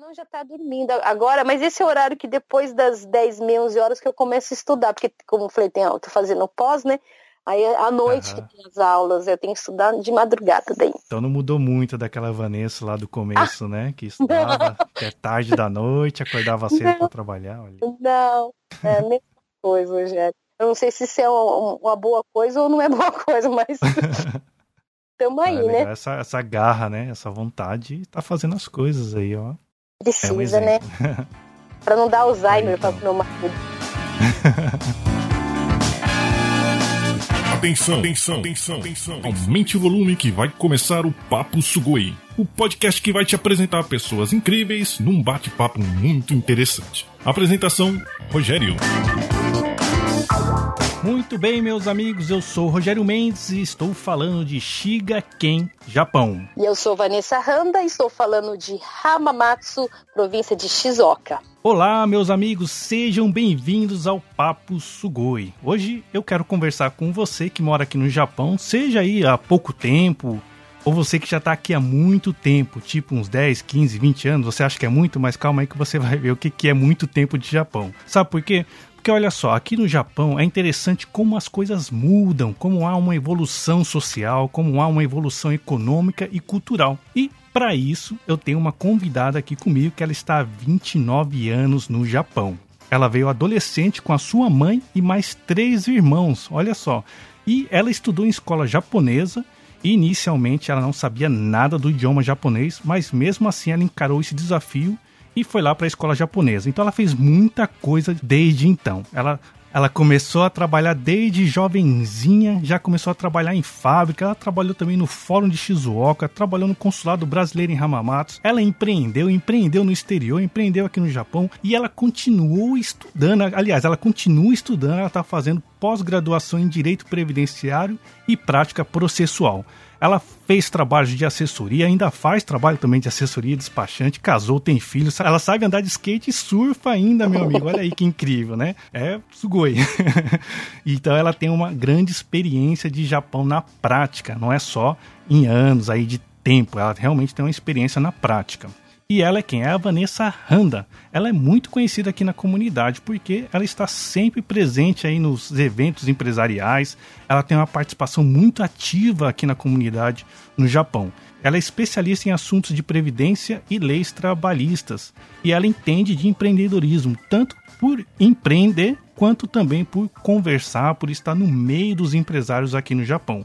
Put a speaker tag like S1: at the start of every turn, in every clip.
S1: não, já tá dormindo agora, mas esse é o horário que depois das 10, 11 horas que eu começo a estudar, porque como eu falei, tem, eu tô fazendo pós, né? Aí à noite uhum. que tem as aulas, eu tenho que estudar de madrugada daí.
S2: Então não mudou muito daquela Vanessa lá do começo, ah, né? Que estudava até tarde da noite, acordava cedo para trabalhar. Olha.
S1: Não, é a mesma coisa, Rogério. Eu não sei se isso é uma, boa coisa ou não é boa coisa, mas tamo aí,
S2: é
S1: né?
S2: Essa, essa garra, né? Essa vontade tá fazendo as coisas aí, ó.
S1: Precisa, é um né? pra não dar Alzheimer então. pra meu marido.
S3: Atenção, atenção, atenção, atenção. Aumente o volume que vai começar o Papo Sugoi. O podcast que vai te apresentar pessoas incríveis num bate-papo muito interessante. Apresentação: Rogério.
S2: Muito bem, meus amigos, eu sou Rogério Mendes e estou falando de Shigaken, Japão.
S1: E eu sou Vanessa Randa e estou falando de Hamamatsu, província de Shizuoka.
S2: Olá, meus amigos, sejam bem-vindos ao Papo Sugoi. Hoje eu quero conversar com você que mora aqui no Japão, seja aí há pouco tempo, ou você que já está aqui há muito tempo, tipo uns 10, 15, 20 anos, você acha que é muito, mas calma aí que você vai ver o que, que é muito tempo de Japão. Sabe por quê? Porque olha só, aqui no Japão é interessante como as coisas mudam, como há uma evolução social, como há uma evolução econômica e cultural. E para isso, eu tenho uma convidada aqui comigo que ela está há 29 anos no Japão. Ela veio adolescente com a sua mãe e mais três irmãos, olha só. E ela estudou em escola japonesa e inicialmente ela não sabia nada do idioma japonês, mas mesmo assim ela encarou esse desafio e foi lá para a escola japonesa. Então ela fez muita coisa desde então. Ela ela começou a trabalhar desde jovenzinha, já começou a trabalhar em fábrica, ela trabalhou também no Fórum de Shizuoka, trabalhou no consulado brasileiro em Hamamatsu. Ela empreendeu, empreendeu no exterior, empreendeu aqui no Japão e ela continuou estudando. Aliás, ela continua estudando, ela está fazendo pós-graduação em Direito Previdenciário e Prática Processual. Ela fez trabalhos de assessoria, ainda faz trabalho também de assessoria, despachante, casou, tem filhos. Ela sabe andar de skate e surfa ainda, meu amigo. Olha aí que incrível, né? É sugoi. então ela tem uma grande experiência de Japão na prática, não é só em anos aí de tempo. Ela realmente tem uma experiência na prática. E ela é quem? É a Vanessa Randa. Ela é muito conhecida aqui na comunidade porque ela está sempre presente aí nos eventos empresariais. Ela tem uma participação muito ativa aqui na comunidade no Japão. Ela é especialista em assuntos de previdência e leis trabalhistas. E ela entende de empreendedorismo, tanto por empreender quanto também por conversar, por estar no meio dos empresários aqui no Japão.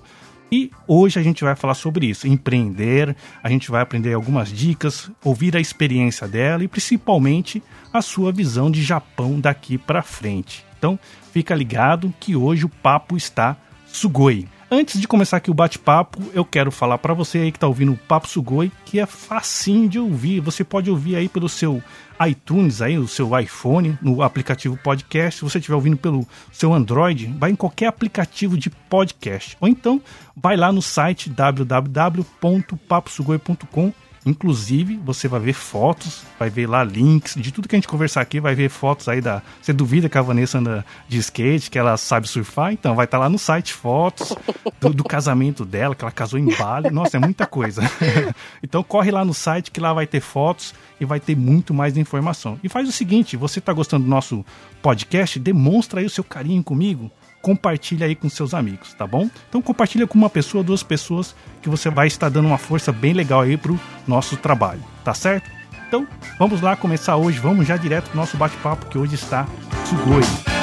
S2: E hoje a gente vai falar sobre isso, empreender, a gente vai aprender algumas dicas, ouvir a experiência dela e principalmente a sua visão de Japão daqui para frente. Então, fica ligado que hoje o papo está sugoi. Antes de começar aqui o bate-papo, eu quero falar para você aí que está ouvindo o Papo Sugoi, que é facinho de ouvir. Você pode ouvir aí pelo seu iTunes, aí, o seu iPhone, no aplicativo podcast. Se você estiver ouvindo pelo seu Android, vai em qualquer aplicativo de podcast. Ou então, vai lá no site www.paposugoi.com Inclusive, você vai ver fotos, vai ver lá links de tudo que a gente conversar aqui, vai ver fotos aí da. Você duvida que a Vanessa anda de skate, que ela sabe surfar? Então, vai estar tá lá no site fotos do, do, casamento dela, que ela casou em Bali. Nossa, é muita coisa. então, corre lá no site que lá vai ter fotos e vai ter muito mais informação. E faz o seguinte: você está gostando do nosso podcast? Demonstra aí o seu carinho comigo compartilha aí com seus amigos, tá bom? Então compartilha com uma pessoa, duas pessoas, que você vai estar dando uma força bem legal aí pro nosso trabalho, tá certo? Então, vamos lá começar hoje, vamos já direto pro nosso bate-papo que hoje está Sugoi.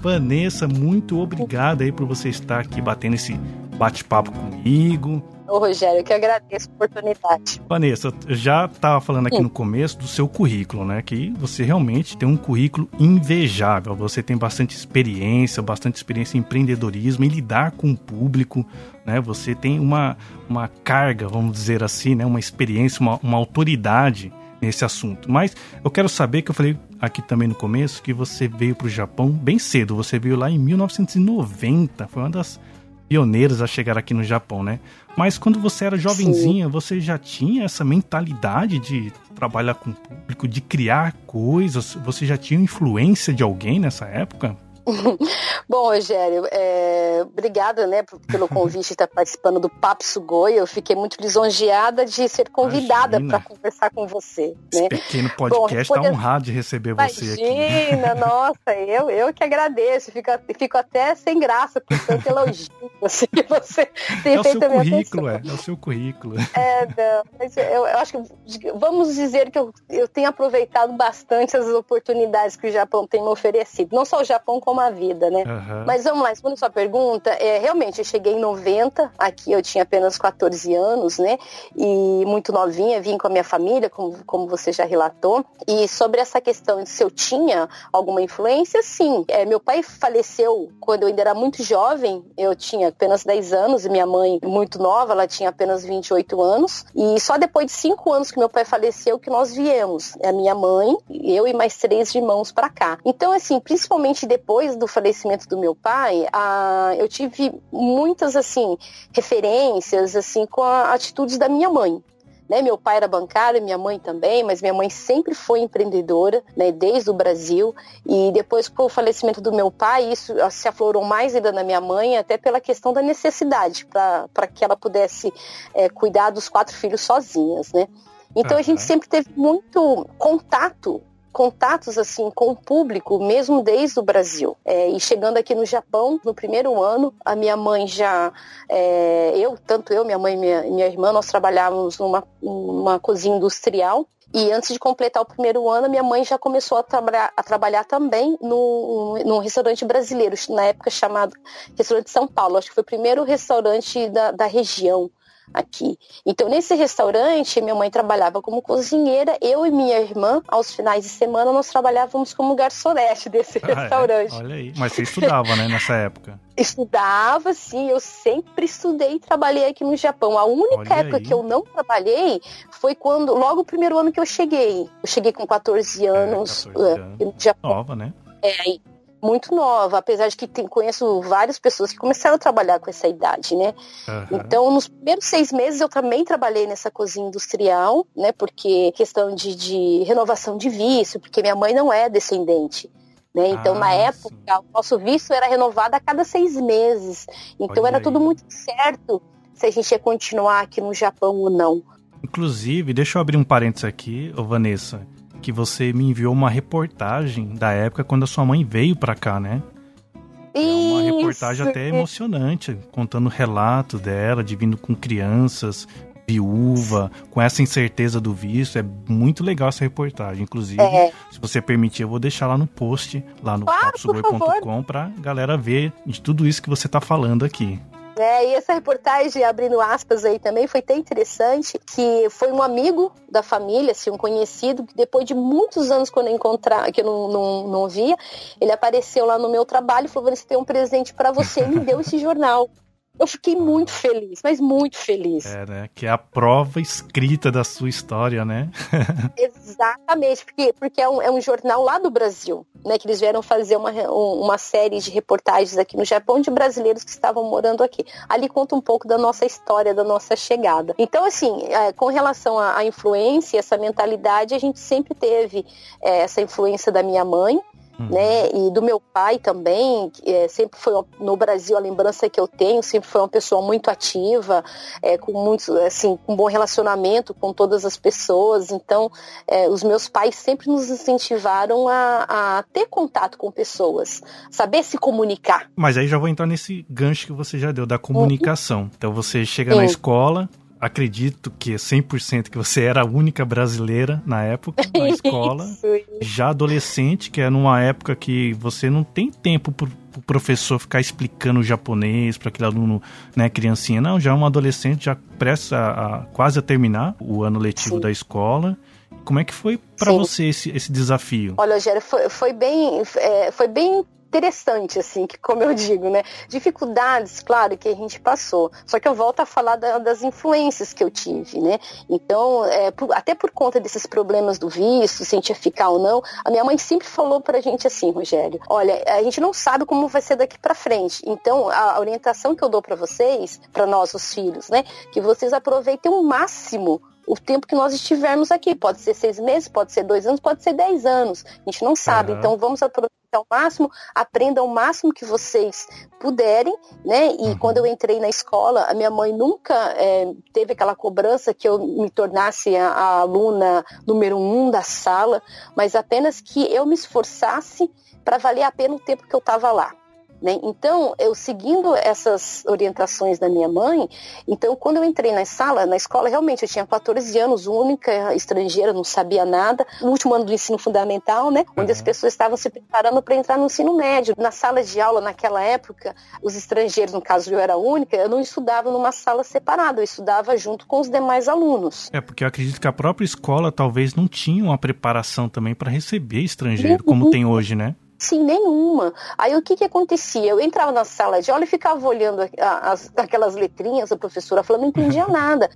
S2: Vanessa, muito obrigada aí por você estar aqui batendo esse bate-papo comigo.
S1: Ô, Rogério, eu que agradeço a oportunidade.
S2: Vanessa, já estava falando aqui Sim. no começo do seu currículo, né? Que você realmente tem um currículo invejável. Você tem bastante experiência, bastante experiência em empreendedorismo, em lidar com o público, né? Você tem uma, uma carga, vamos dizer assim, né? Uma experiência, uma, uma autoridade nesse assunto. Mas eu quero saber, que eu falei aqui também no começo, que você veio para o Japão bem cedo. Você veio lá em 1990. Foi uma das pioneiros a chegar aqui no Japão, né? Mas quando você era jovenzinha, Sim. você já tinha essa mentalidade de trabalhar com o público, de criar coisas? Você já tinha influência de alguém nessa época?
S1: Bom, Rogério, é, obrigada né, pelo convite de estar participando do Papo Sugoi. Eu fiquei muito lisonjeada de ser convidada para conversar com você.
S2: Esse né? pequeno podcast está poder... honrado de receber
S1: Imagina,
S2: você
S1: aqui. Imagina, nossa, eu, eu que agradeço. Fico, fico até sem graça com tanto elogio assim, que você tem
S2: é
S1: feito
S2: a minha currículo, é, é o seu currículo.
S1: É, não, mas eu, eu, acho que vamos dizer que eu, eu tenho aproveitado bastante as oportunidades que o Japão tem me oferecido. Não só o Japão, como a vida, né? Uhum. Mas vamos lá, respondendo sua pergunta, é, realmente eu cheguei em 90, aqui eu tinha apenas 14 anos, né? E muito novinha, vim com a minha família, como, como você já relatou. E sobre essa questão de se eu tinha alguma influência, sim. É, meu pai faleceu quando eu ainda era muito jovem, eu tinha apenas 10 anos, e minha mãe, muito nova, ela tinha apenas 28 anos. E só depois de 5 anos que meu pai faleceu que nós viemos. A minha mãe, eu e mais três irmãos para cá. Então, assim, principalmente depois depois do falecimento do meu pai, a, eu tive muitas assim referências assim com a, atitudes da minha mãe. Né, meu pai era bancário, minha mãe também, mas minha mãe sempre foi empreendedora, né, desde o Brasil. E depois, com o falecimento do meu pai, isso se aflorou mais ainda na minha mãe, até pela questão da necessidade, para que ela pudesse é, cuidar dos quatro filhos sozinhas. Né? Então uhum. a gente sempre teve muito contato contatos assim com o público, mesmo desde o Brasil. É, e chegando aqui no Japão, no primeiro ano, a minha mãe já, é, eu, tanto eu, minha mãe e minha, minha irmã, nós trabalhávamos numa, numa cozinha industrial e antes de completar o primeiro ano, minha mãe já começou a, trabalhar, a trabalhar também no, num restaurante brasileiro, na época chamado Restaurante São Paulo. Acho que foi o primeiro restaurante da, da região aqui. Então, nesse restaurante, minha mãe trabalhava como cozinheira, eu e minha irmã, aos finais de semana, nós trabalhávamos como garçonete desse ah, é? restaurante.
S2: É? Olha aí. Mas você estudava, né, nessa época?
S1: Estudava, sim. Eu sempre estudei e trabalhei aqui no Japão. A única Olha época aí. que eu não trabalhei foi quando, logo o primeiro ano que eu cheguei. Eu cheguei com 14 anos, é, 14 anos. no Japão.
S2: Nova, né?
S1: É, muito nova, apesar de que tem, conheço várias pessoas que começaram a trabalhar com essa idade, né? Uhum. Então, nos primeiros seis meses eu também trabalhei nessa cozinha industrial, né? Porque questão de, de renovação de vício, porque minha mãe não é descendente. Né? Então, ah, na época, sim. o nosso visto era renovado a cada seis meses. Então, Olha era aí. tudo muito certo se a gente ia continuar aqui no Japão ou não.
S2: Inclusive, deixa eu abrir um parênteses aqui, ô Vanessa que você me enviou uma reportagem da época quando a sua mãe veio para cá, né? É uma reportagem até emocionante, contando o relato dela, de vindo com crianças, viúva, com essa incerteza do visto. É muito legal essa reportagem. Inclusive, é. se você permitir, eu vou deixar lá no post, lá no claro, pra galera ver de tudo isso que você tá falando aqui.
S1: É, e essa reportagem, abrindo aspas aí também, foi até interessante, que foi um amigo da família, assim, um conhecido, que depois de muitos anos, quando eu encontrar, que eu não, não, não via, ele apareceu lá no meu trabalho e falou, você tem um presente para você, e me deu esse jornal. Eu fiquei muito feliz, mas muito feliz.
S2: É, né? Que é a prova escrita da sua história, né?
S1: Exatamente, porque, porque é, um, é um jornal lá do Brasil, né? Que eles vieram fazer uma, uma série de reportagens aqui no Japão de brasileiros que estavam morando aqui. Ali conta um pouco da nossa história, da nossa chegada. Então, assim, é, com relação à, à influência, essa mentalidade, a gente sempre teve é, essa influência da minha mãe, Uhum. Né? E do meu pai também, é, sempre foi no Brasil a lembrança que eu tenho, sempre foi uma pessoa muito ativa, é, com muito, assim, um bom relacionamento com todas as pessoas. Então, é, os meus pais sempre nos incentivaram a, a, ter contato com pessoas, saber se comunicar.
S2: Mas aí já vou entrar nesse gancho que você já deu da comunicação. Uhum. Então você chega Sim. na escola, acredito que 100% que você era a única brasileira na época, na escola. Já adolescente, que é numa época que você não tem tempo pro, pro professor ficar explicando o japonês para aquele aluno, né, criancinha. Não, já é um adolescente, já presta a, quase a terminar o ano letivo Sim. da escola. Como é que foi para você esse, esse desafio?
S1: Olha, Gera, foi, foi bem, é, foi bem interessante, assim, que como eu digo, né? Dificuldades, claro, que a gente passou. Só que eu volto a falar da, das influências que eu tive, né? Então, é, por, até por conta desses problemas do visto, se a gente ia ficar ou não, a minha mãe sempre falou pra gente assim, Rogério, olha, a gente não sabe como vai ser daqui para frente. Então, a orientação que eu dou para vocês, para nós os filhos, né, que vocês aproveitem o máximo o tempo que nós estivermos aqui. Pode ser seis meses, pode ser dois anos, pode ser dez anos. A gente não sabe. Uhum. Então vamos aproveitar ao máximo, aprendam o máximo que vocês puderem, né? E uhum. quando eu entrei na escola, a minha mãe nunca é, teve aquela cobrança que eu me tornasse a, a aluna número um da sala, mas apenas que eu me esforçasse para valer a pena o tempo que eu estava lá. Né? Então, eu seguindo essas orientações da minha mãe, então quando eu entrei na sala, na escola, realmente eu tinha 14 anos, única, estrangeira, não sabia nada. No último ano do ensino fundamental, né? Onde as uhum. pessoas estavam se preparando para entrar no ensino médio. Na sala de aula, naquela época, os estrangeiros, no caso eu era única, eu não estudava numa sala separada, eu estudava junto com os demais alunos.
S2: É, porque eu acredito que a própria escola talvez não tinha uma preparação também para receber estrangeiro, uhum. como tem hoje, né?
S1: Sim, nenhuma. Aí o que que acontecia? Eu entrava na sala de aula e ficava olhando as, aquelas letrinhas, a professora falando, não entendia nada.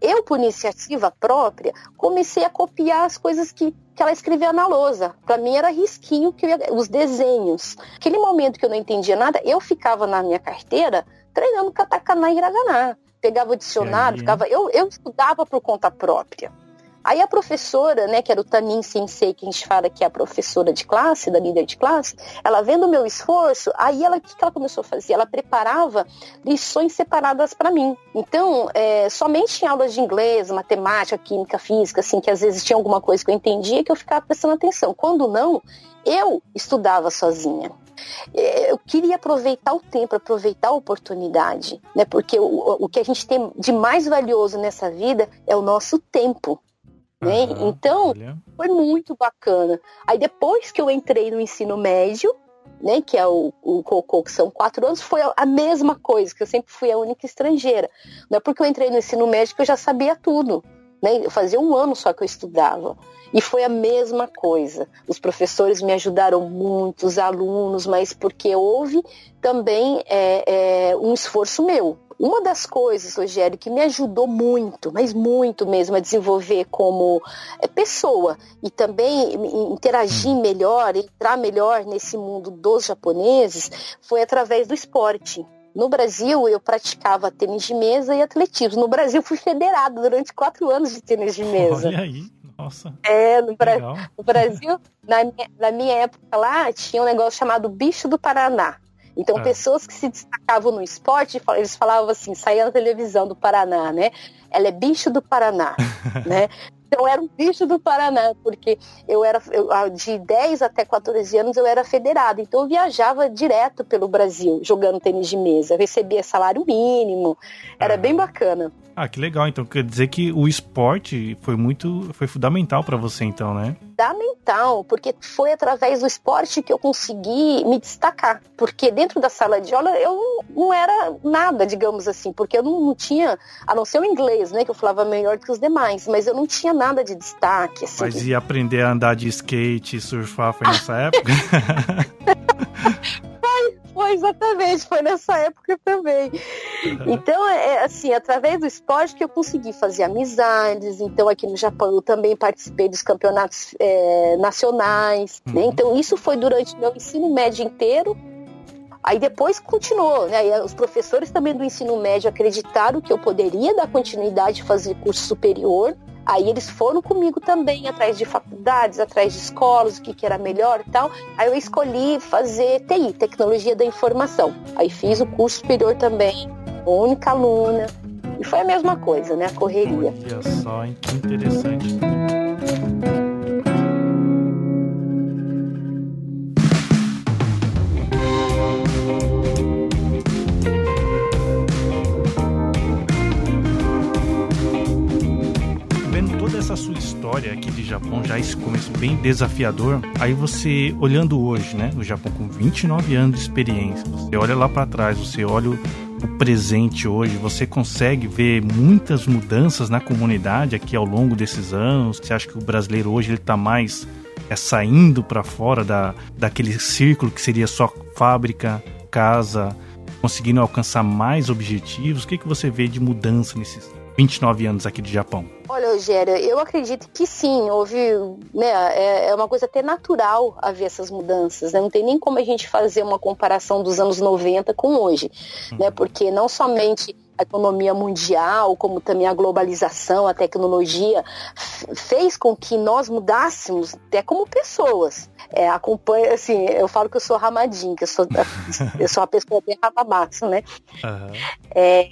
S1: Eu, por iniciativa própria, comecei a copiar as coisas que, que ela escrevia na lousa. Para mim era risquinho, que os desenhos. Aquele momento que eu não entendia nada, eu ficava na minha carteira treinando katakana e hiragana. Pegava o dicionário, ficava, eu, eu estudava por conta própria. Aí a professora, né, que era o Tanin Sensei, que a gente fala que é a professora de classe, da líder de classe, ela vendo o meu esforço, aí ela, o que, ela começou a fazer? Ela preparava lições separadas para mim. Então, é, somente em aulas de inglês, matemática, química, física, assim, que às vezes tinha alguma coisa que eu entendia que eu ficava prestando atenção. Quando não, eu estudava sozinha é, eu queria aproveitar o tempo, aproveitar a oportunidade, né? Porque o, o que a gente tem de mais valioso nessa vida é o nosso tempo. Né? Uhum, então, olha. foi muito bacana. Aí depois que eu entrei no ensino médio, né, que é o, o Cocô, que são quatro anos, foi a, mesma coisa, que eu sempre fui a única estrangeira. Não é porque eu entrei no ensino médio que eu já sabia tudo. Né? Eu fazia um ano só que eu estudava. E foi a mesma coisa. Os professores me ajudaram muito, os alunos, mas porque houve também é, é, um esforço meu. Uma das coisas, Rogério, que me ajudou muito, mas muito mesmo, a desenvolver como é, pessoa e também interagir hum. melhor, entrar melhor nesse mundo dos japoneses, foi através do esporte. No Brasil, eu praticava tênis de mesa e atletismo. No Brasil, fui federado durante quatro anos de tênis de mesa.
S2: Olha aí. Nossa.
S1: É, no, Bra no Brasil, na minha, na minha época lá, tinha um negócio chamado Bicho do Paraná. Então, é. pessoas que se destacavam no esporte, eles falavam assim, saía na televisão do Paraná, né? Ela é bicho do Paraná, né? Então, eu era um bicho do Paraná, porque eu era eu, de 10 até 14 anos eu era federado. Então eu viajava direto pelo Brasil, jogando tênis de mesa. Eu recebia salário mínimo. Era bem bacana.
S2: Ah, que legal. Então quer dizer que o esporte foi muito, foi fundamental para você então, né?
S1: Fundamental, porque foi através do esporte que eu consegui me destacar. Porque dentro da sala de aula eu não era nada, digamos assim, porque eu não, não tinha, a não ser o inglês, né, que eu falava melhor do que os demais, mas eu não tinha nada de destaque. Assim,
S2: mas e aprender a andar de skate e surfar foi nessa época?
S1: Foi exatamente, foi nessa época também. Então, é, é assim, através do esporte que eu consegui fazer amizades. Então, aqui no Japão eu também participei dos campeonatos é, nacionais. Né? Uhum. Então, isso foi durante o meu ensino médio inteiro. Aí depois continuou, né? E os professores também do ensino médio acreditaram que eu poderia dar continuidade e fazer curso superior. Aí eles foram comigo também atrás de faculdades, atrás de escolas, o que, que era melhor e tal. Aí eu escolhi fazer TI, Tecnologia da Informação. Aí fiz o curso superior também, única aluna. E foi a mesma coisa, né? A correria.
S2: Olha só, hein? que interessante. História aqui de Japão, já esse começo bem desafiador, aí você, olhando hoje, né, o Japão com 29 anos de experiência, você olha lá para trás, você olha o, o presente hoje, você consegue ver muitas mudanças na comunidade aqui ao longo desses anos? Você acha que o brasileiro hoje ele tá mais é saindo para fora da, daquele círculo que seria só fábrica, casa, conseguindo alcançar mais objetivos? O que, que você vê de mudança nesses 29 anos aqui do Japão?
S1: Olha, Rogério, eu acredito que sim, houve, né, é, é, uma coisa até natural haver essas mudanças, né? Não tem nem como a gente fazer uma comparação dos anos 90 com hoje, né? uhum. né? Porque não somente a economia mundial, como também a globalização, a tecnologia, fez com que nós mudássemos até como pessoas. É, acompanha, assim, eu falo que eu sou ramadinho, que eu sou, eu sou uma pessoa bem ramabaço, né? Uhum. É,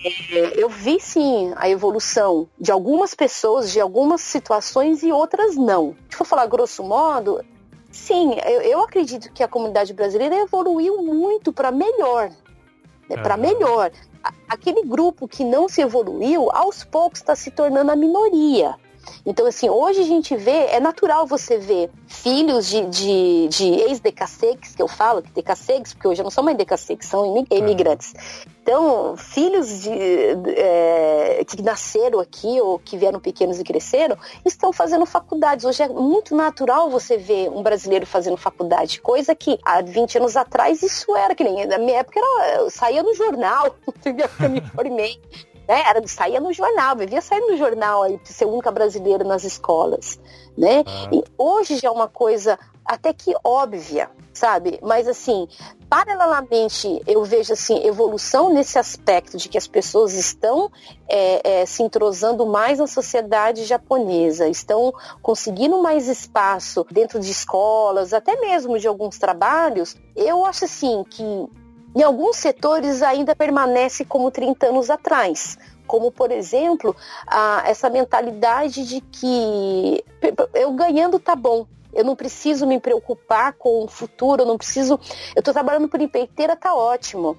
S1: eu vi sim a evolução de algumas pessoas, de algumas situações e outras não. Se for falar grosso modo, sim, eu, eu acredito que a comunidade brasileira evoluiu muito para melhor. Né, para melhor aquele grupo que não se evoluiu, aos poucos está se tornando a minoria. Então, assim, hoje a gente vê, é natural você ver filhos de, de, de ex-decassegues, que eu falo, que decassegues, porque hoje não são mais decassegues, são imigrantes. Então, filhos de, é, que nasceram aqui ou que vieram pequenos e cresceram, estão fazendo faculdades. Hoje é muito natural você ver um brasileiro fazendo faculdade, coisa que há 20 anos atrás isso era que nem. Na minha época era, saía no jornal? Eu me formei né? Era, saía no jornal, vivia saindo no jornal aí, ser única brasileira nas escolas, né? Ah. E hoje já é uma coisa até que óbvia, sabe? Mas assim, paralelamente eu vejo assim evolução nesse aspecto de que as pessoas estão é, é, se entrosando mais na sociedade japonesa, estão conseguindo mais espaço dentro de escolas, até mesmo de alguns trabalhos. Eu acho assim que em alguns setores ainda permanece como 30 anos atrás, como por exemplo a, essa mentalidade de que eu ganhando tá bom, eu não preciso me preocupar com o futuro, eu não preciso. Eu estou trabalhando por empreiteira, tá ótimo.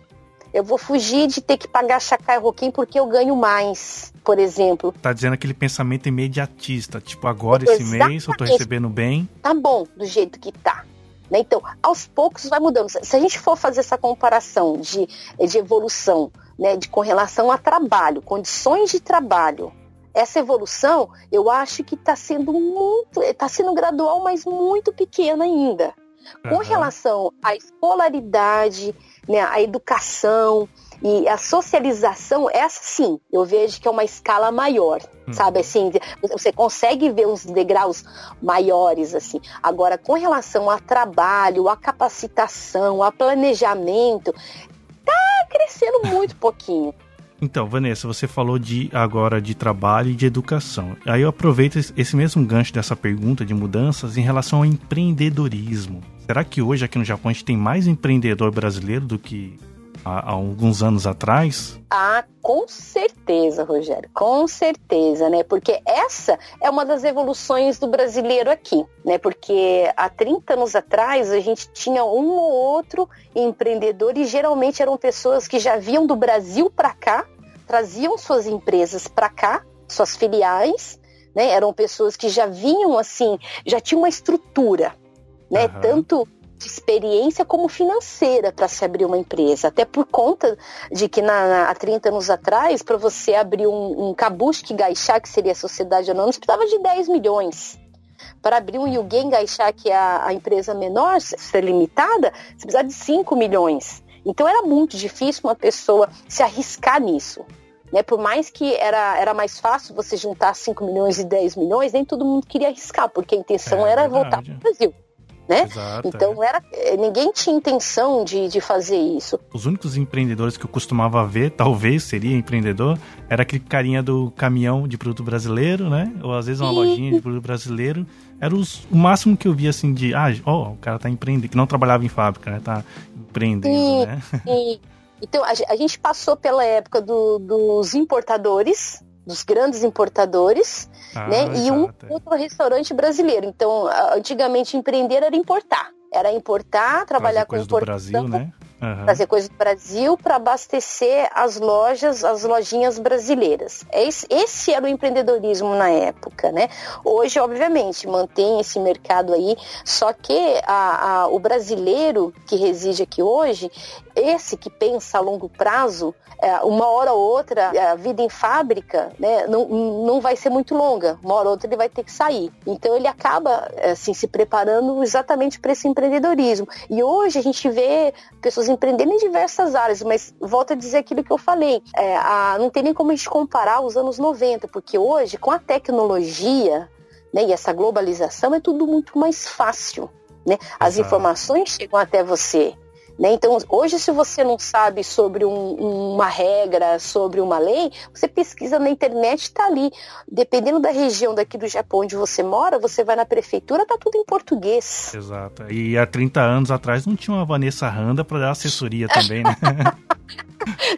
S1: Eu vou fugir de ter que pagar chacai roquim porque eu ganho mais, por exemplo.
S2: Tá dizendo aquele pensamento imediatista, tipo, agora esse mês eu tô recebendo bem.
S1: Tá bom, do jeito que tá. Né? Então, aos poucos vai mudando. Se a gente for fazer essa comparação de, de evolução né, de, com relação a trabalho, condições de trabalho, essa evolução eu acho que está sendo muito, está sendo gradual, mas muito pequena ainda. Com uhum. relação à escolaridade, né, à educação, e a socialização, essa sim, eu vejo que é uma escala maior, hum. sabe? Assim, você consegue ver uns degraus maiores, assim. Agora, com relação a trabalho, a capacitação, a planejamento, tá crescendo muito pouquinho.
S2: Então, Vanessa, você falou de agora de trabalho e de educação. Aí eu aproveito esse mesmo gancho dessa pergunta de mudanças em relação ao empreendedorismo. Será que hoje aqui no Japão a gente tem mais empreendedor brasileiro do que há, há alguns anos atrás?
S1: Ah, com certeza, Rogério, com certeza, né? Porque essa é uma das evoluções do brasileiro aqui, né? Porque há 30 anos atrás a gente tinha um ou outro empreendedor e geralmente eram pessoas que já vinham do Brasil para cá, traziam suas empresas para cá, suas filiais, né? Eram pessoas que já vinham assim, já tinham uma estrutura, né? Uhum. Tanto de experiência como financeira para se abrir uma empresa. Até por conta de que na, na há 30 anos atrás, para você abrir um, um Kabushiki Gaixá, que seria a sociedade anônima, você precisava de 10 milhões. Para abrir um Yugen Gaixá, que é a, a empresa menor, ser limitada, você precisava de 5 milhões. Então era muito difícil uma pessoa se arriscar nisso. Né? Por mais que era, era mais fácil você juntar 5 milhões e 10 milhões, nem todo mundo queria arriscar, porque a intenção é, era verdade. voltar para o Brasil né? Exato, então é. era, eh, ninguém tinha intenção de, de fazer isso.
S2: Os únicos empreendedores que eu costumava ver, talvez seria empreendedor, era aquele carinha do caminhão de produto brasileiro, né? Ou às vezes uma e... lojinha de produto brasileiro. Era os, o máximo que eu via assim de, ah, ó, o cara tá empreendendo, que não trabalhava em fábrica, né? Tá empreendendo, e, né?
S1: E, então a, a, gente passou pela época do, dos importadores, dos grandes importadores, ah, né? E um outro restaurante brasileiro. Então, antigamente empreender era importar. Era importar, trabalhar com importação.
S2: do Brasil, né?
S1: Uhum. Trazer coisa do Brasil para abastecer as lojas, as lojinhas brasileiras. Esse, esse era o empreendedorismo na época, né? Hoje, obviamente, mantém esse mercado aí, só que a, a, o brasileiro que reside aqui hoje, esse que pensa a longo prazo, é, uma hora ou outra, a vida em fábrica, né, não, não vai ser muito longa. Uma hora ou outra ele vai ter que sair. Então ele acaba assim se preparando exatamente para esse empreendedorismo. E hoje a gente vê pessoas empreendendo em diversas áreas, mas volto a dizer aquilo que eu falei, é, a, não tem nem como a gente comparar os anos 90, porque hoje com a tecnologia né, e essa globalização é tudo muito mais fácil. Né? As Exato. informações chegam até você. Né? Então, hoje, se você não sabe sobre um, uma regra, sobre uma lei, você pesquisa na internet está ali. Dependendo da região daqui do Japão onde você mora, você vai na prefeitura, tá tudo em português.
S2: Exato. E há 30 anos atrás não tinha uma Vanessa Randa para dar assessoria também, né?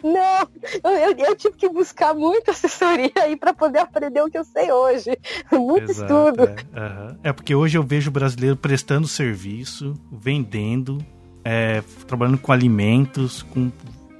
S1: Não, eu, eu, tive que buscar muita assessoria aí para poder aprender o que eu sei hoje. Muito Exato, estudo.
S2: É. Uhum. é porque hoje eu vejo o brasileiro prestando serviço, vendendo, é, trabalhando com alimentos, com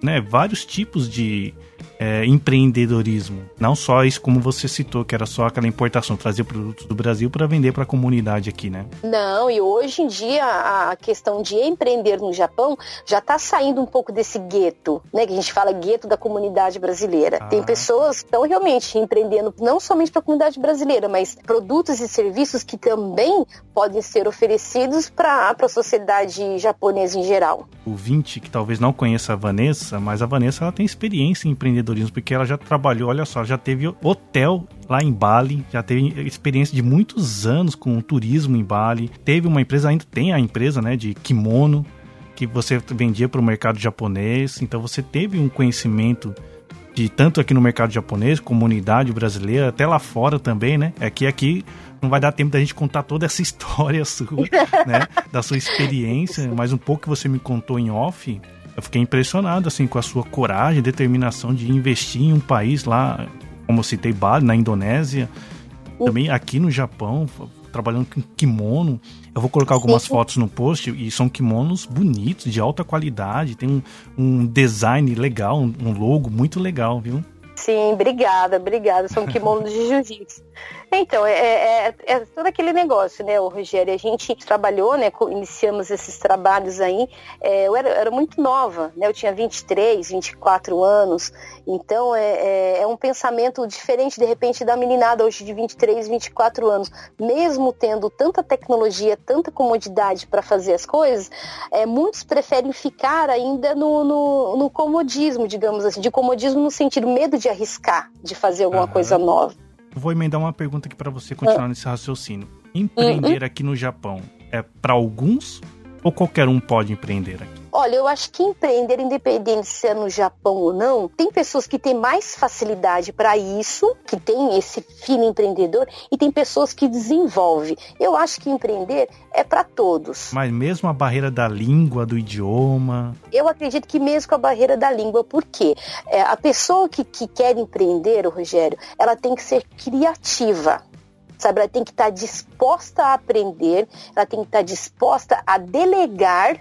S2: né, vários tipos de é, empreendedorismo. Não só isso como você citou, que era só aquela importação, trazer produtos do Brasil para vender para a comunidade aqui, né?
S1: Não, e hoje em dia a questão de empreender no Japão já está saindo um pouco desse gueto, né? Que a gente fala gueto da comunidade brasileira. Ah. Tem pessoas que estão realmente empreendendo não somente para a comunidade brasileira, mas produtos e serviços que também podem ser oferecidos para a sociedade japonesa em geral.
S2: O 20, que talvez não conheça a Vanessa, mas a Vanessa ela tem experiência em empreendedorismo empreendedorismo, porque ela já trabalhou, olha só, já teve hotel lá em Bali, já teve experiência de muitos anos com turismo em Bali. Teve uma empresa, ainda tem a empresa, né, de kimono, que você vendia para o mercado japonês. Então você teve um conhecimento de tanto aqui no mercado japonês, comunidade brasileira, até lá fora também, né? É que aqui não vai dar tempo da gente contar toda essa história sua, né? Da sua experiência, mas um pouco que você me contou em off, eu fiquei impressionado assim com a sua coragem, determinação de investir em um país lá, como eu citei, Bali, na Indonésia, também aqui no Japão, trabalhando com kimono. Eu vou colocar algumas Sim. fotos no post e são kimonos bonitos, de alta qualidade, tem um, um design legal, um, um logo muito legal, viu?
S1: Sim, obrigada, obrigada. São kimonos de jiu-jitsu. Então, é, é, é, todo aquele negócio, né, Rogério? A gente trabalhou, né, iniciamos esses trabalhos aí. É, eu era, era, muito nova, né? Eu tinha 23, 24 anos. Então, é, é, é, um pensamento diferente, de repente, da meninada hoje de 23, 24 anos. Mesmo tendo tanta tecnologia, tanta comodidade para fazer as coisas, é, muitos preferem ficar ainda no, no, no comodismo, digamos assim. De comodismo no sentido medo de arriscar, de fazer alguma coisa nova.
S2: Vou emendar uma pergunta aqui para você continuar nesse raciocínio. Empreender uhum. aqui no Japão é para alguns ou qualquer um pode empreender aqui?
S1: Olha, eu acho que empreender, independente se é no Japão ou não, tem pessoas que têm mais facilidade para isso, que tem esse filho empreendedor, e tem pessoas que desenvolvem. Eu acho que empreender é para todos.
S2: Mas mesmo a barreira da língua, do idioma?
S1: Eu acredito que mesmo com a barreira da língua, porque é, a pessoa que, que quer empreender, o Rogério, ela tem que ser criativa sabe? Ela tem que estar disposta a aprender, ela tem que estar disposta a delegar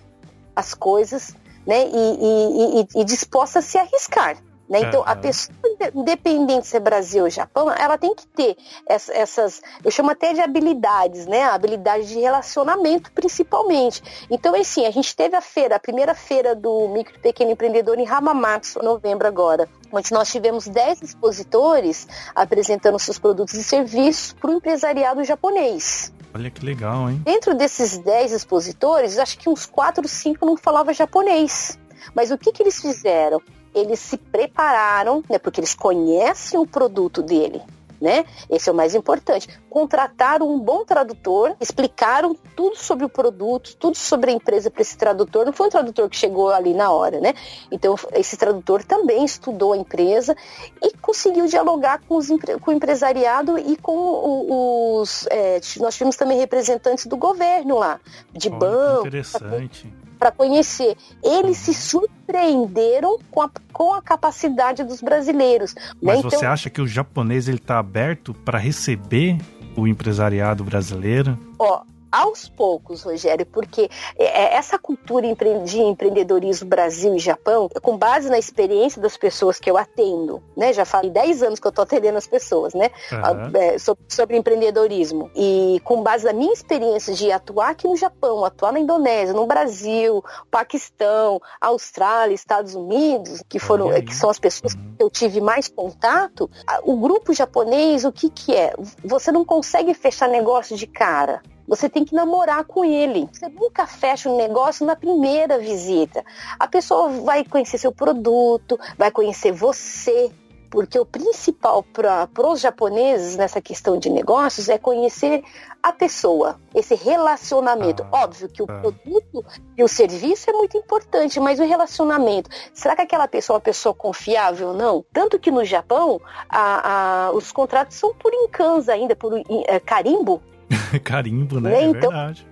S1: as coisas, né? E, e, e, e disposta a se arriscar. Né? Então, a pessoa, independente se é Brasil ou Japão, ela tem que ter essas, eu chamo até de habilidades, né? A habilidade de relacionamento, principalmente. Então, assim, a gente teve a feira, a primeira feira do micro e pequeno empreendedor em Hamamatsu, em novembro agora, onde nós tivemos 10 expositores apresentando seus produtos e serviços para o empresariado japonês.
S2: Olha que legal, hein?
S1: Dentro desses 10 expositores, acho que uns 4 ou 5 não falavam japonês. Mas o que, que eles fizeram? Eles se prepararam, né, porque eles conhecem o produto dele né? Esse é o mais importante. Contrataram um bom tradutor, explicaram tudo sobre o produto, tudo sobre a empresa para esse tradutor. Não foi um tradutor que chegou ali na hora, né? Então, esse tradutor também estudou a empresa e conseguiu dialogar com, os, com o empresariado e com os. É, nós tivemos também representantes do governo lá, de oh, banco.
S2: Interessante
S1: para conhecer. Eles se surpreenderam com a, com a capacidade dos brasileiros. Né?
S2: Mas né? você então, acha que o japonês ele está aberto para receber o empresariado brasileiro?
S1: Ó, aos poucos, Rogério, porque é, é, essa cultura de empreendedorismo Brasil e Japão, com base na experiência das pessoas que eu atendo, né? Já falei 10 anos que eu estou atendendo as pessoas, né? Uhum. Sobre, sobre, empreendedorismo. E com base na minha experiência de atuar aqui no Japão, atuar na Indonésia, no Brasil, Paquistão, Austrália, Estados Unidos, que foram, que são as pessoas uhum. que eu tive mais contato, o grupo japonês, o que que é? Você não consegue fechar negócio de cara. Você tem que namorar com ele. Você nunca fecha um negócio na primeira visita. A pessoa vai conhecer seu produto, vai conhecer você, porque o principal para os japoneses nessa questão de negócios é conhecer a pessoa, esse relacionamento. Ah, Óbvio que o é. produto e o serviço é muito importante, mas o relacionamento, será que aquela pessoa é uma pessoa confiável ou não? Tanto que no Japão, a, a, os contratos são por incansa ainda, por é, carimbo.
S2: Carimbo, né? né? É então, verdade.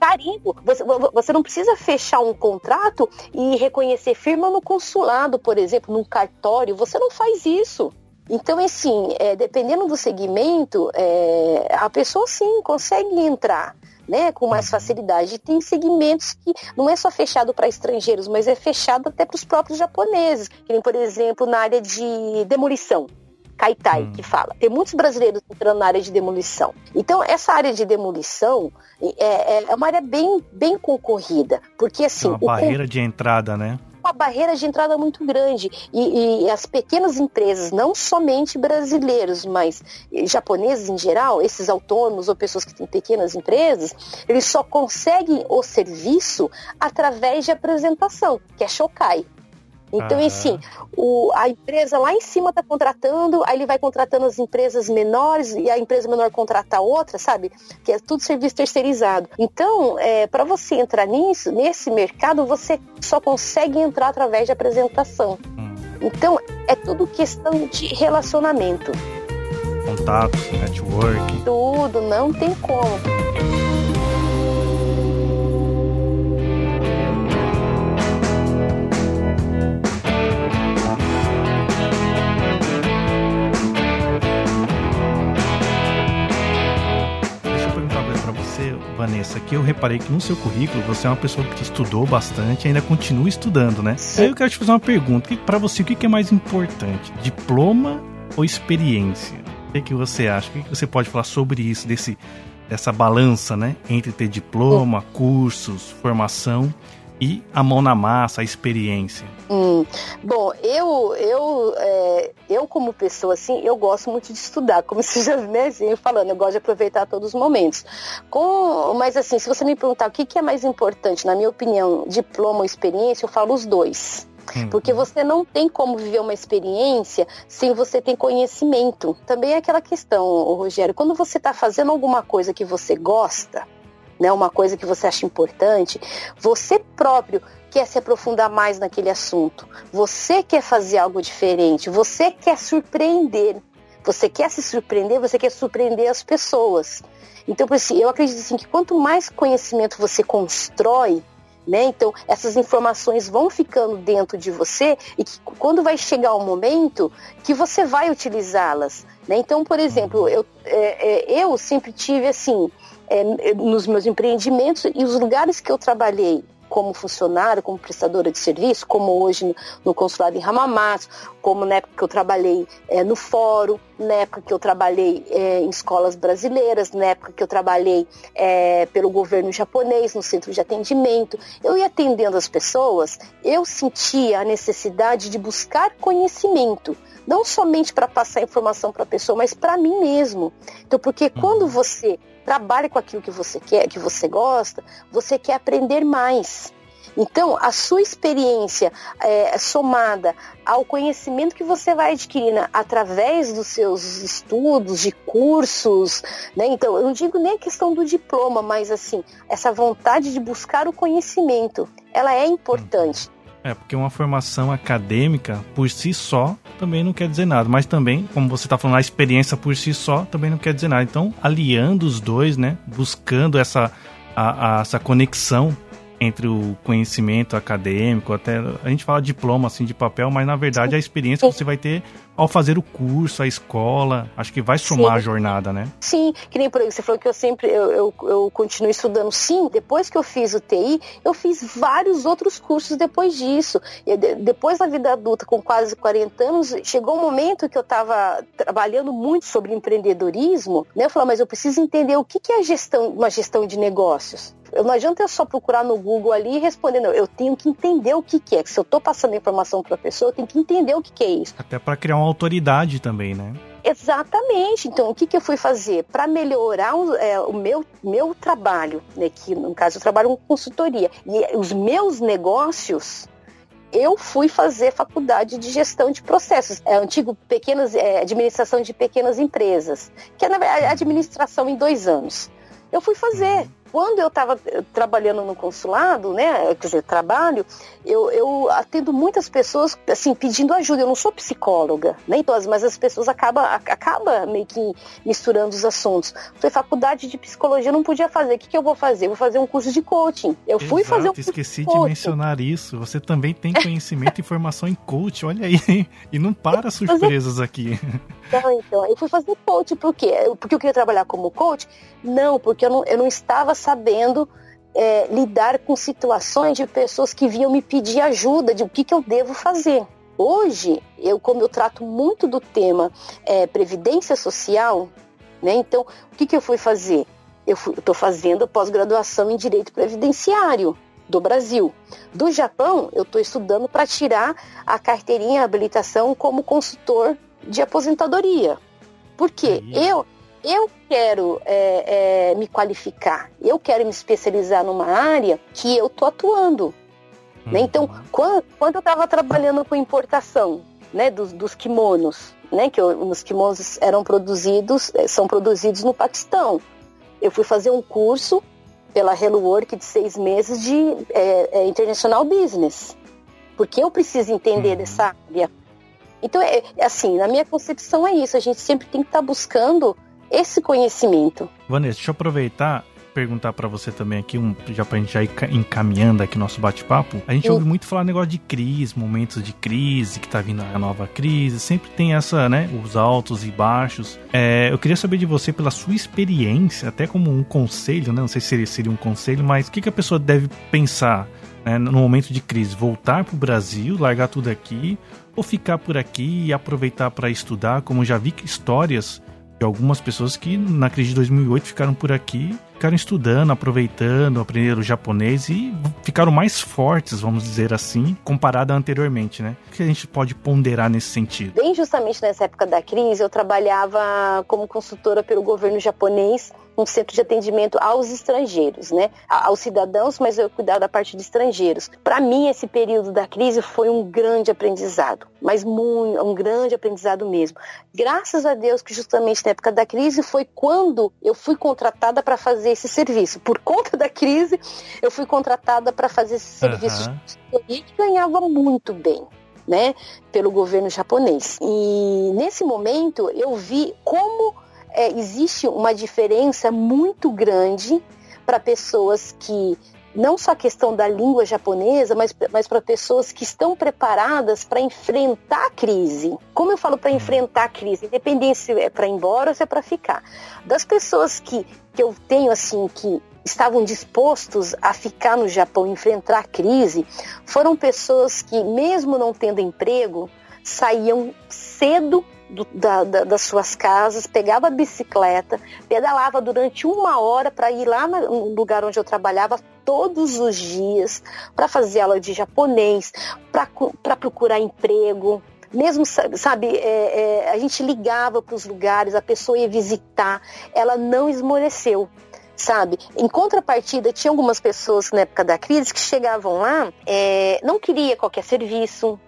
S1: Carimbo. Você, você não precisa fechar um contrato e reconhecer firma no consulado, por exemplo, num cartório. Você não faz isso. Então, assim, é, dependendo do segmento, é, a pessoa sim consegue entrar. Né, com mais uhum. facilidade. tem segmentos que não é só fechado para estrangeiros, mas é fechado até para os próprios japoneses, que nem, por exemplo, na área de demolição. Kaitai, hum. que fala. Tem muitos brasileiros entrando na área de demolição. Então, essa área de demolição é, é, é uma área bem, bem concorrida. Porque, assim. É
S2: uma barreira de entrada, né?
S1: uma barreira de entrada muito grande. E, e, as pequenas empresas, não somente brasileiros, mas japoneses em geral, esses autônomos ou pessoas que têm pequenas empresas, eles só conseguem o serviço através de apresentação, que é Shokai. Então, uhum. assim, o, a empresa lá em cima está contratando, aí ele vai contratando as empresas menores e a empresa menor contrata outra, sabe? Que é tudo serviço terceirizado. Então, é, para você entrar nisso, nesse mercado, você só consegue entrar através de apresentação. Uhum. Então, é tudo questão de relacionamento.
S2: Contatos, network.
S1: Tudo, não tem como.
S2: Vanessa, que eu reparei que no seu currículo você é uma pessoa que estudou bastante e ainda continua estudando, né? Sim. Aí eu quero te fazer uma pergunta. Para você, o que é mais importante? Diploma ou experiência? O que, é que você acha? O que, é que você pode falar sobre isso, desse, dessa balança, né? Entre ter diploma, cursos, formação e a mão na massa, a experiência?
S1: Hum, bom, eu, eu, é, eu como pessoa, assim, eu gosto muito de estudar, como você já né, assim, falando, eu gosto de aproveitar todos os momentos. Com, mas assim, se você me perguntar o que, que é mais importante, na minha opinião, diploma ou experiência, eu falo os dois. Hum. Porque você não tem como viver uma experiência sem você ter conhecimento. Também é aquela questão, Rogério, quando você está fazendo alguma coisa que você gosta, né, uma coisa que você acha importante, você próprio quer se aprofundar mais naquele assunto. Você quer fazer algo diferente, você quer surpreender. Você quer se surpreender, você quer surpreender as pessoas. Então, por assim, eu acredito assim, que quanto mais conhecimento você constrói, né, então essas informações vão ficando dentro de você e que quando vai chegar o momento que você vai utilizá-las. Né? Então, por exemplo, eu, é, é, eu sempre tive assim, é, nos meus empreendimentos e os lugares que eu trabalhei como funcionário, como prestadora de serviço, como hoje no, no consulado em Hamamatsu, como na época que eu trabalhei é, no fórum, na época que eu trabalhei é, em escolas brasileiras, na época que eu trabalhei é, pelo governo japonês, no centro de atendimento. Eu ia atendendo as pessoas, eu sentia a necessidade de buscar conhecimento não somente para passar informação para a pessoa, mas para mim mesmo. Então, porque quando uhum. você trabalha com aquilo que você quer, que você gosta, você quer aprender mais. Então, a sua experiência é, somada ao conhecimento que você vai adquirindo através dos seus estudos, de cursos, né? Então, eu não digo nem a questão do diploma, mas assim, essa vontade de buscar o conhecimento, ela é importante.
S2: É, porque uma formação acadêmica por si só também não quer dizer nada, mas também, como você está falando, a experiência por si só também não quer dizer nada. Então, aliando os dois, né, buscando essa, a, a, essa conexão entre o conhecimento acadêmico, até a gente fala diploma assim de papel, mas na verdade a experiência você vai ter ao fazer o curso, a escola, acho que vai somar Sim. a jornada, né?
S1: Sim, que nem por aí, você falou que eu sempre, eu, eu, eu continuo estudando. Sim, depois que eu fiz o TI, eu fiz vários outros cursos depois disso. E depois da vida adulta, com quase 40 anos, chegou um momento que eu estava trabalhando muito sobre empreendedorismo, né? Eu falei, mas eu preciso entender o que, que é gestão, uma gestão de negócios. Não adianta eu só procurar no Google ali e responder, não. Eu tenho que entender o que, que é. Se eu estou passando informação para a pessoa, eu tenho que entender o que, que é isso.
S2: Até para criar uma autoridade também, né?
S1: Exatamente. Então, o que, que eu fui fazer? Para melhorar o, é, o, meu, meu trabalho, né, que no caso eu trabalho com consultoria, e os meus negócios, eu fui fazer faculdade de gestão de processos, é antigo pequenas é, administração de pequenas empresas, que é na verdade administração em dois anos. Eu fui fazer. Quando eu estava eh, trabalhando no consulado, né, quer dizer, trabalho, eu, eu atendo muitas pessoas, assim, pedindo ajuda. Eu não sou psicóloga, nem todas, mas as pessoas acabam acaba meio que misturando os assuntos. Falei, faculdade de psicologia eu não podia fazer. O que, que eu vou fazer? vou fazer um curso de coaching. Eu
S2: Exato,
S1: fui fazer um curso
S2: esqueci de, de mencionar isso. Você também tem conhecimento e formação em coaching, olha aí. E não para surpresas aqui.
S1: Então, então, eu fui fazer coach, por quê? Porque eu queria trabalhar como coach? Não, porque eu não, eu não estava sabendo é, lidar com situações de pessoas que vinham me pedir ajuda de o que, que eu devo fazer. Hoje, eu como eu trato muito do tema é, previdência social, né? Então, o que, que eu fui fazer? Eu estou fazendo pós-graduação em direito previdenciário do Brasil. Do Japão, eu estou estudando para tirar a carteirinha habilitação como consultor de aposentadoria. Porque eu eu quero é, é, me qualificar, eu quero me especializar numa área que eu tô atuando. Uhum. Né? Então, quando, quando eu estava trabalhando com importação né, dos, dos kimonos, né, que eu, os kimonos eram produzidos, é, são produzidos no Paquistão, eu fui fazer um curso pela Hello Work de seis meses de é, é, International Business, porque eu preciso entender uhum. dessa área. Então, é, é, assim, na minha concepção é isso, a gente sempre tem que estar tá buscando esse conhecimento.
S2: Vanessa, deixa eu aproveitar perguntar para você também aqui, um, já pra gente já ir encaminhando aqui nosso bate-papo. A gente Sim. ouve muito falar negócio de crise, momentos de crise, que tá vindo a nova crise, sempre tem essa, né, os altos e baixos. É, eu queria saber de você, pela sua experiência, até como um conselho, né, não sei se seria, seria um conselho, mas o que, que a pessoa deve pensar né, no momento de crise? Voltar pro Brasil, largar tudo aqui, ou ficar por aqui e aproveitar para estudar, como já vi histórias de algumas pessoas que na crise de 2008 ficaram por aqui, ficaram estudando, aproveitando, aprenderam japonês e ficaram mais fortes, vamos dizer assim, comparado a anteriormente, né? O que a gente pode ponderar nesse sentido?
S1: Bem justamente nessa época da crise, eu trabalhava como consultora pelo governo japonês um centro de atendimento aos estrangeiros, né? Aos cidadãos, mas eu cuidava da parte de estrangeiros. Para mim, esse período da crise foi um grande aprendizado, mas muito, um grande aprendizado mesmo. Graças a Deus que justamente na época da crise foi quando eu fui contratada para fazer esse serviço. Por conta da crise, eu fui contratada para fazer esse serviço uhum. e ganhava muito bem. Né, pelo governo japonês. E nesse momento eu vi como é, existe uma diferença muito grande para pessoas que não só a questão da língua japonesa, mas, mas para pessoas que estão preparadas para enfrentar a crise. Como eu falo para enfrentar a crise, independente se é para ir embora ou se é para ficar. Das pessoas que, que eu tenho assim que estavam dispostos a ficar no Japão enfrentar a crise, foram pessoas que mesmo não tendo emprego, saíam cedo do, da, da, das suas casas, pegava a bicicleta, pedalava durante uma hora para ir lá no lugar onde eu trabalhava todos os dias, para fazer aula de japonês, para procurar emprego. Mesmo, sabe, é, é, a gente ligava para os lugares, a pessoa ia visitar, ela não esmoreceu sabe? Em contrapartida, tinha algumas pessoas na época da crise que chegavam lá, é, não queria qualquer serviço,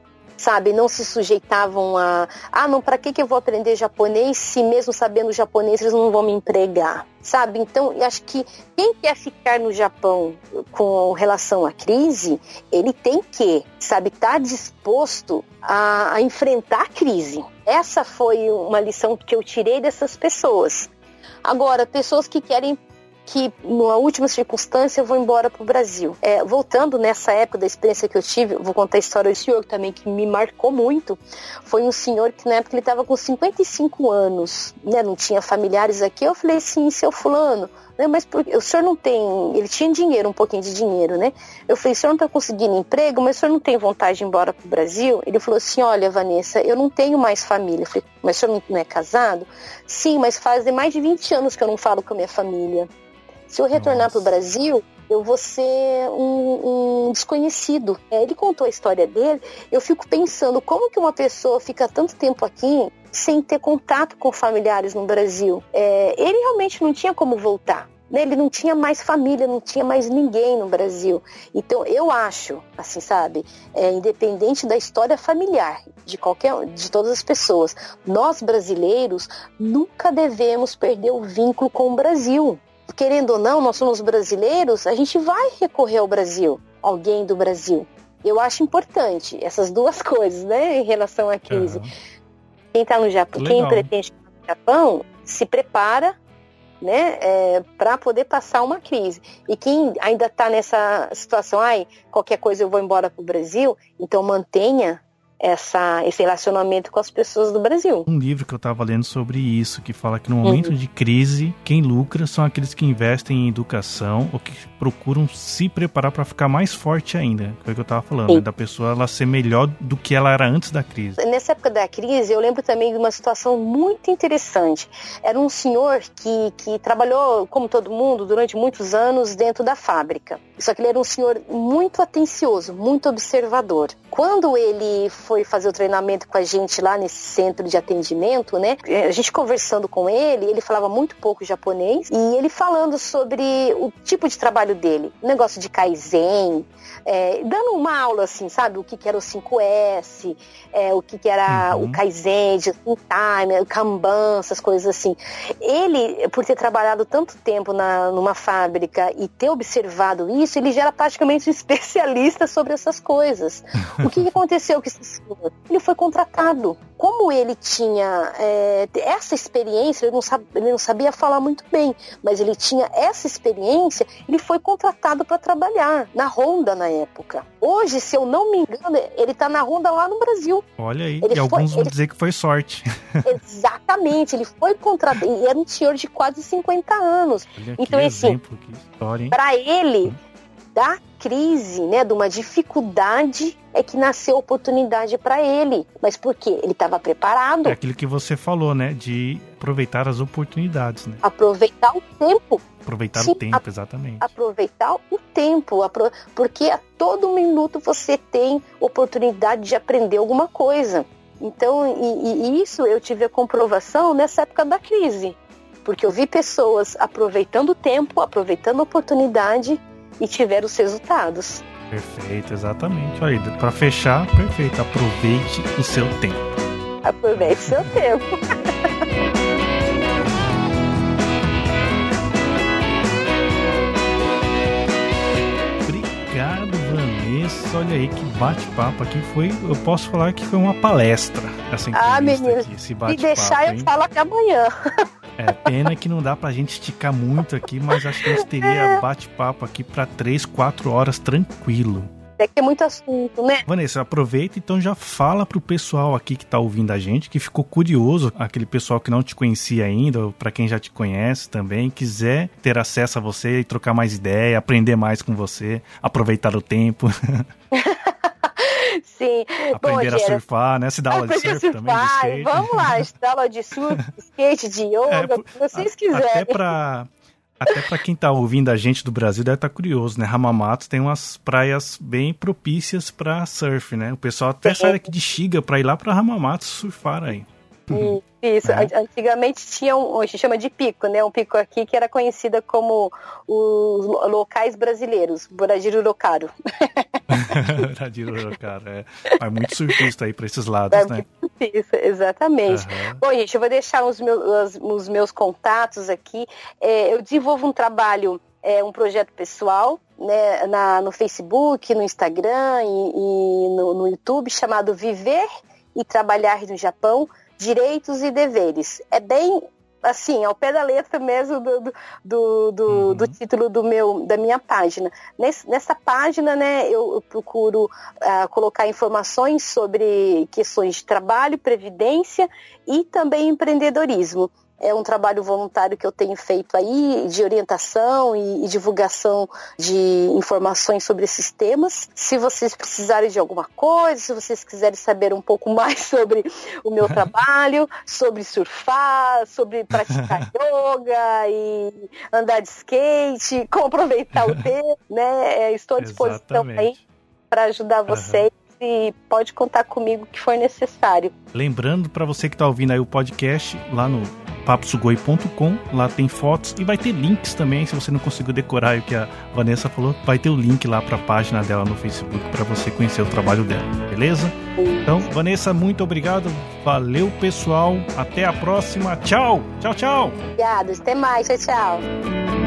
S1: sabe? Não se sujeitavam a, ah, não, para que, que eu vou aprender japonês se mesmo sabendo japonês eles não vão me empregar, sabe? Então, eu acho que quem quer ficar no Japão com relação à crise, ele tem que, sabe, estar tá disposto a, a enfrentar a crise. Essa foi uma lição que eu tirei dessas pessoas. Agora, pessoas que querem que, numa última circunstância, eu vou embora para o Brasil. É, voltando nessa época da experiência que eu tive, vou contar a história do senhor também, que me marcou muito. Foi um senhor que, na época, ele estava com 55 anos, né? Não tinha familiares aqui. Eu falei assim, seu fulano, né? Mas porque, o senhor não tem. Ele tinha dinheiro, um pouquinho de dinheiro, né? Eu falei, o senhor não está conseguindo emprego, mas o senhor não tem vontade de ir embora para o Brasil? Ele falou assim: olha, Vanessa, eu não tenho mais família. Eu falei, mas o senhor não é casado? Sim, mas fazem mais de 20 anos que eu não falo com a minha família. Se eu retornar para o Brasil, eu vou ser um, um, desconhecido. É, ele contou a história dele, eu fico pensando como que uma pessoa fica tanto tempo aqui sem ter contato com familiares no Brasil. É, ele realmente não tinha como voltar. Né? Ele não tinha mais família, não tinha mais ninguém no Brasil. Então eu acho, assim, sabe, é, independente da história familiar de qualquer, de todas as pessoas, nós brasileiros nunca devemos perder o vínculo com o Brasil. Querendo ou não, nós somos brasileiros, a gente vai recorrer ao Brasil, alguém do Brasil. Eu acho importante essas duas coisas, né, em relação à crise. Uhum. Quem está no Japão, quem pretende ir no Japão, se prepara né, é, para poder passar uma crise. E quem ainda está nessa situação, ai, qualquer coisa eu vou embora para o Brasil, então mantenha essa, esse relacionamento com as pessoas do Brasil.
S2: Um livro que eu estava lendo sobre isso, que fala que no momento uhum. de crise, quem lucra são aqueles que investem em educação ou que procuram se preparar para ficar mais forte ainda. Foi o que eu estava falando, né? da pessoa ela ser melhor do que ela era antes da crise.
S1: Nessa época da crise, eu lembro também de uma situação muito interessante. Era um senhor que, que trabalhou, como todo mundo, durante muitos anos dentro da fábrica. Só que ele era um senhor muito atencioso, muito observador. Quando ele foi fazer o treinamento com a gente lá nesse centro de atendimento, né? A gente conversando com ele, ele falava muito pouco japonês e ele falando sobre o tipo de trabalho dele, negócio de kaizen, é, dando uma aula assim, sabe? O que, que era o 5S, é, o que, que era uhum. o Kaizen, de time, o Kanban, essas coisas assim. Ele, por ter trabalhado tanto tempo na, numa fábrica e ter observado isso, ele já era praticamente um especialista sobre essas coisas. o que, que aconteceu com esse senhor? Ele foi contratado. Como ele tinha é, essa experiência, ele não, sabe, ele não sabia falar muito bem, mas ele tinha essa experiência, ele foi contratado para trabalhar na Honda na época. Hoje, se eu não me engano, ele tá na Honda lá no Brasil.
S2: Olha aí, ele e foi, alguns vão ele... dizer que foi sorte.
S1: Exatamente, ele foi contratado, e era um senhor de quase 50 anos. Olha, então, assim? Pra ele, hum. Da crise, né, de uma dificuldade, é que nasceu oportunidade para ele. Mas por quê? Ele estava preparado.
S2: É aquilo que você falou, né, de aproveitar as oportunidades, né?
S1: Aproveitar o tempo.
S2: Aproveitar Sim, o tempo, exatamente.
S1: Aproveitar o tempo, porque a todo minuto você tem oportunidade de aprender alguma coisa. Então, e, e isso eu tive a comprovação nessa época da crise. Porque eu vi pessoas aproveitando o tempo, aproveitando a oportunidade e tiveram os resultados.
S2: Perfeito, exatamente. Olha, para fechar, perfeito. Aproveite o seu tempo.
S1: Aproveite o seu tempo.
S2: Obrigado, Vanessa. Olha aí que bate-papo aqui foi. Eu posso falar que foi uma palestra essa ah, menino, aqui, esse bate-papo.
S1: Se deixar, hein? eu falo até amanhã.
S2: É pena que não dá pra gente esticar muito aqui, mas acho que a gente teria bate-papo aqui para 3, 4 horas tranquilo.
S1: É que é muito assunto, né?
S2: Vanessa, aproveita então já fala pro pessoal aqui que tá ouvindo a gente, que ficou curioso, aquele pessoal que não te conhecia ainda, ou para quem já te conhece também, quiser ter acesso a você e trocar mais ideia, aprender mais com você, aproveitar o tempo. Aprender Bom, a surfar, né? Se dá aula de surf surfar, também, de skate.
S1: Vamos lá, se dá aula de surf, skate, de yoga, é, o que vocês quiserem.
S2: Até pra, até para quem tá ouvindo a gente do Brasil deve estar tá curioso, né? Ramamato tem umas praias bem propícias para surf, né? O pessoal até sai daqui de Xiga para ir lá para Ramamato surfar aí.
S1: Isso, é. antigamente tinha um, hoje chama de pico, né? Um pico aqui que era conhecida como os locais brasileiros, Buradirurocaro.
S2: Buradirurocaro, é. Vai muito surfista aí para esses lados, é né?
S1: Isso, exatamente. Uhum. Bom, gente, eu vou deixar os meus, os, os meus contatos aqui. É, eu desenvolvo um trabalho é um projeto pessoal né, na, no Facebook, no Instagram e, e no, no, YouTube chamado Viver e Trabalhar no Japão direitos e deveres. É bem assim, ao pé da letra mesmo do, do, do, uhum. do título do meu, da minha página. Nesse, nessa página, né, eu, eu procuro uh, colocar informações sobre questões de trabalho, previdência e também empreendedorismo. É um trabalho voluntário que eu tenho feito aí de orientação e, e, divulgação de informações sobre esses temas. Se vocês precisarem de alguma coisa, se vocês quiserem saber um pouco mais sobre o meu trabalho, sobre surfar, sobre praticar yoga e andar de skate, como aproveitar o tempo, né? É, estou à disposição Exatamente. aí para ajudar vocês. Uhum e pode contar comigo que for necessário.
S2: Lembrando para você que está ouvindo aí o podcast lá no paposugoi.com, lá tem fotos e vai ter links também, se você não conseguiu decorar o que a Vanessa falou, vai ter o link lá para a página dela no Facebook para você conhecer o trabalho dela, beleza? Então, Vanessa, muito obrigado. Valeu, pessoal. Até a próxima. Tchau. Tchau, tchau.
S1: Obrigada. Até mais. Tchau, tchau.